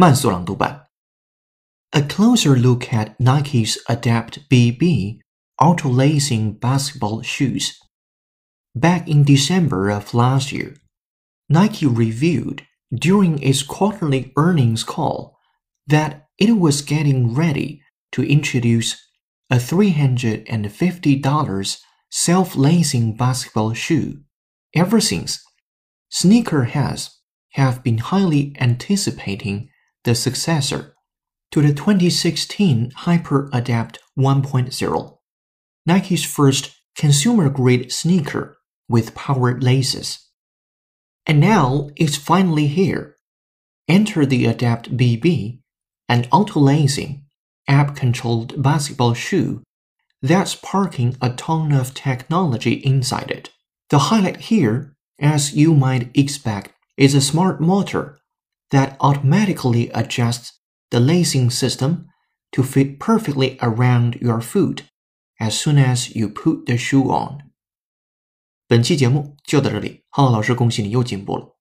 慢速朗读版。A closer look at Nike's Adapt BB auto-lacing basketball shoes. Back in December of last year, Nike revealed during its quarterly earnings call that it was getting ready to introduce a $350 self-lacing basketball shoe. Ever since, sneakerheads have been highly anticipating the successor to the 2016 Hyper Adapt 1.0, Nike's first consumer-grade sneaker with powered laces. And now it's finally here. Enter the Adapt BB, an auto-lacing, app-controlled basketball shoe that's parking a ton of technology inside it. The highlight here, as you might expect, is a smart motor that automatically adjusts the lacing system to fit perfectly around your foot as soon as you put the shoe on. 本期节目就到这里，浩浩老师恭喜你又进步了。